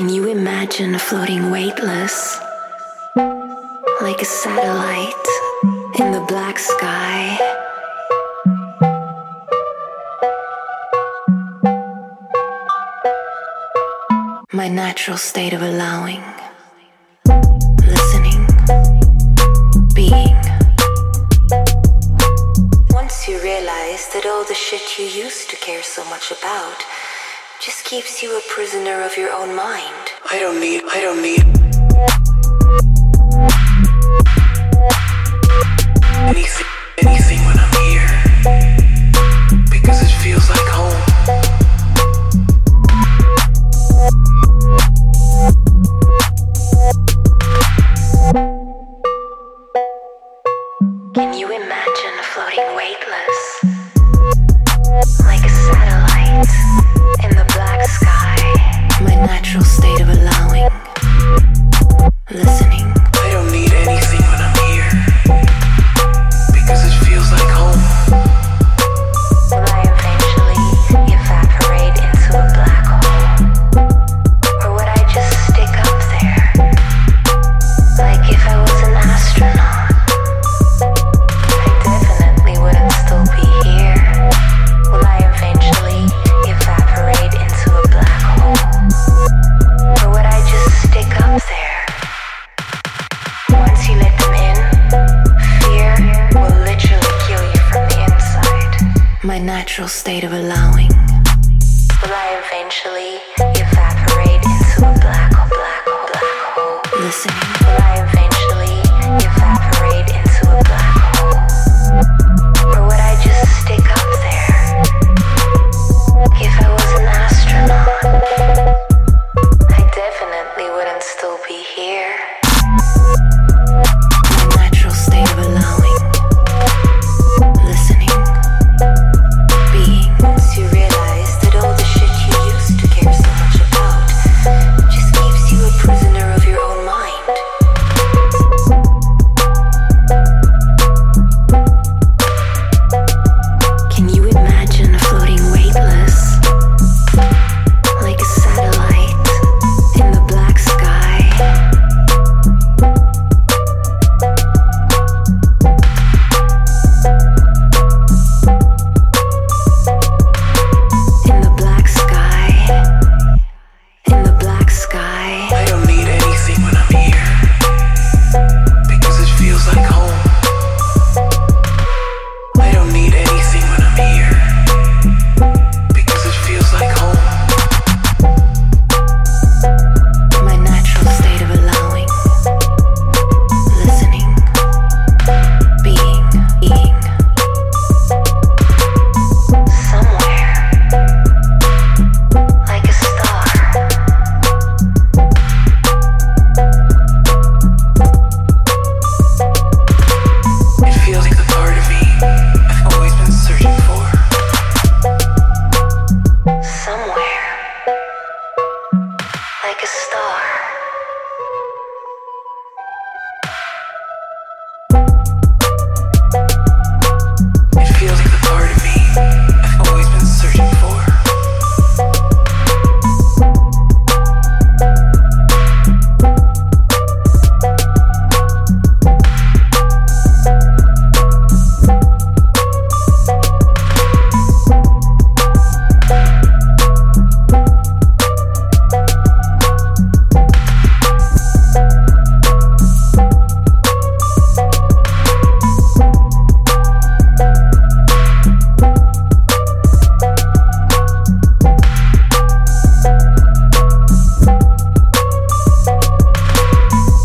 Can you imagine floating weightless like a satellite in the black sky? My natural state of allowing, listening, being. Once you realize that all the shit you used to care so much about just keeps you a prisoner of your own mind. I don't need, I don't need. Anything. listening. natural state of allowing. Will I eventually? like a star.